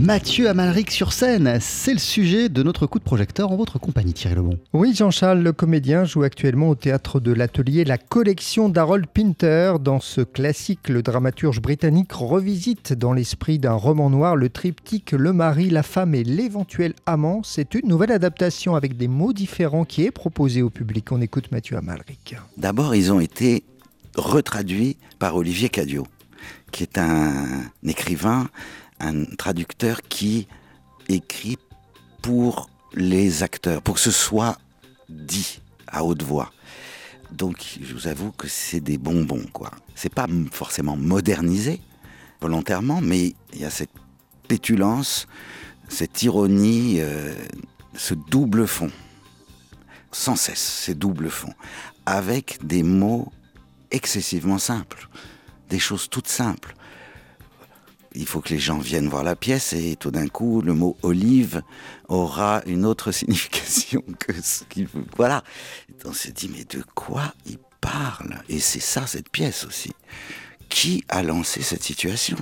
Mathieu Amalric sur scène, c'est le sujet de notre coup de projecteur en votre compagnie Thierry Lebon. Oui, Jean-Charles, le comédien, joue actuellement au théâtre de l'Atelier la collection d'Harold Pinter. Dans ce classique, le dramaturge britannique revisite dans l'esprit d'un roman noir le triptyque Le mari, la femme et l'éventuel amant. C'est une nouvelle adaptation avec des mots différents qui est proposée au public. On écoute Mathieu Amalric. D'abord, ils ont été retraduits par Olivier Cadio, qui est un écrivain un traducteur qui écrit pour les acteurs, pour que ce soit dit à haute voix. Donc, je vous avoue que c'est des bonbons, quoi. C'est pas forcément modernisé volontairement, mais il y a cette pétulance, cette ironie, euh, ce double fond, sans cesse, ces doubles fonds, avec des mots excessivement simples, des choses toutes simples il faut que les gens viennent voir la pièce et tout d'un coup, le mot olive aura une autre signification que ce qu'il veut. Voilà. on s'est dit, mais de quoi il parle? Et c'est ça, cette pièce aussi. Qui a lancé cette situation?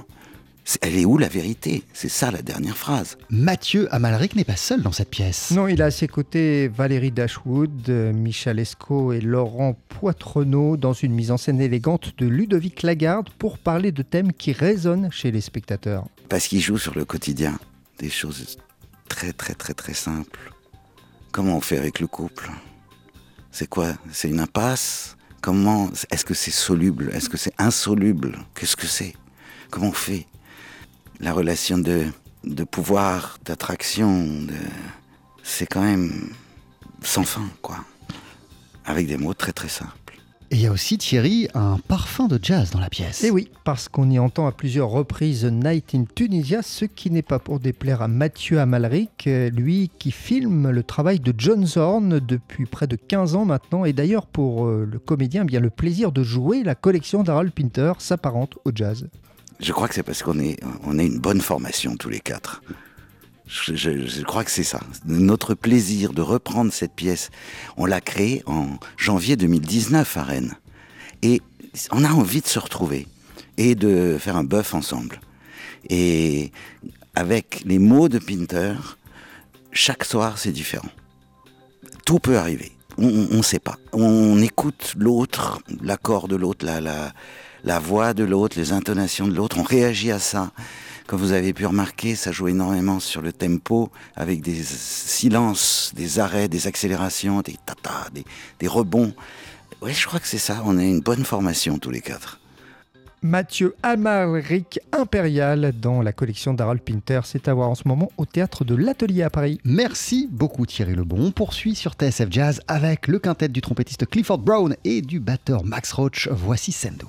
Elle est où la vérité? C'est ça la dernière phrase. Mathieu Amalric n'est pas seul dans cette pièce. Non, il a à ses côtés Valérie Dashwood, Michel Esco et Laurent Poitrenaud dans une mise en scène élégante de Ludovic Lagarde pour parler de thèmes qui résonnent chez les spectateurs. Parce qu'il joue sur le quotidien, des choses très très très très simples. Comment on fait avec le couple? C'est quoi? C'est une impasse? Comment Est-ce que c'est soluble? Est-ce que c'est insoluble? Qu'est-ce que c'est? Comment on fait? La relation de, de pouvoir, d'attraction, de... c'est quand même sans fin, quoi. Avec des mots très très simples. Et il y a aussi, Thierry, un parfum de jazz dans la pièce. Et eh oui, parce qu'on y entend à plusieurs reprises Night in Tunisia, ce qui n'est pas pour déplaire à Mathieu Amalric, lui qui filme le travail de John Zorn depuis près de 15 ans maintenant. Et d'ailleurs, pour euh, le comédien, bien le plaisir de jouer la collection d'Harold Pinter s'apparente au jazz. Je crois que c'est parce qu'on est, on a une bonne formation tous les quatre. Je, crois que c'est ça. Notre plaisir de reprendre cette pièce, on l'a créée en janvier 2019 à Rennes. Et on a envie de se retrouver et de faire un bœuf ensemble. Et avec les mots de Pinter, chaque soir c'est différent. Tout peut arriver. On ne sait pas. On écoute l'autre, l'accord de l'autre, la, la, la voix de l'autre, les intonations de l'autre, on réagit à ça. Comme vous avez pu remarquer, ça joue énormément sur le tempo, avec des silences, des arrêts, des accélérations, des tatas, des, rebonds. Oui, je crois que c'est ça, on a une bonne formation tous les quatre. Mathieu Amalric Impérial dans la collection d'Harold Pinter. C'est à voir en ce moment au théâtre de l'Atelier à Paris. Merci beaucoup Thierry Lebon. On poursuit sur TSF Jazz avec le quintet du trompettiste Clifford Brown et du batteur Max Roach. Voici Sendo.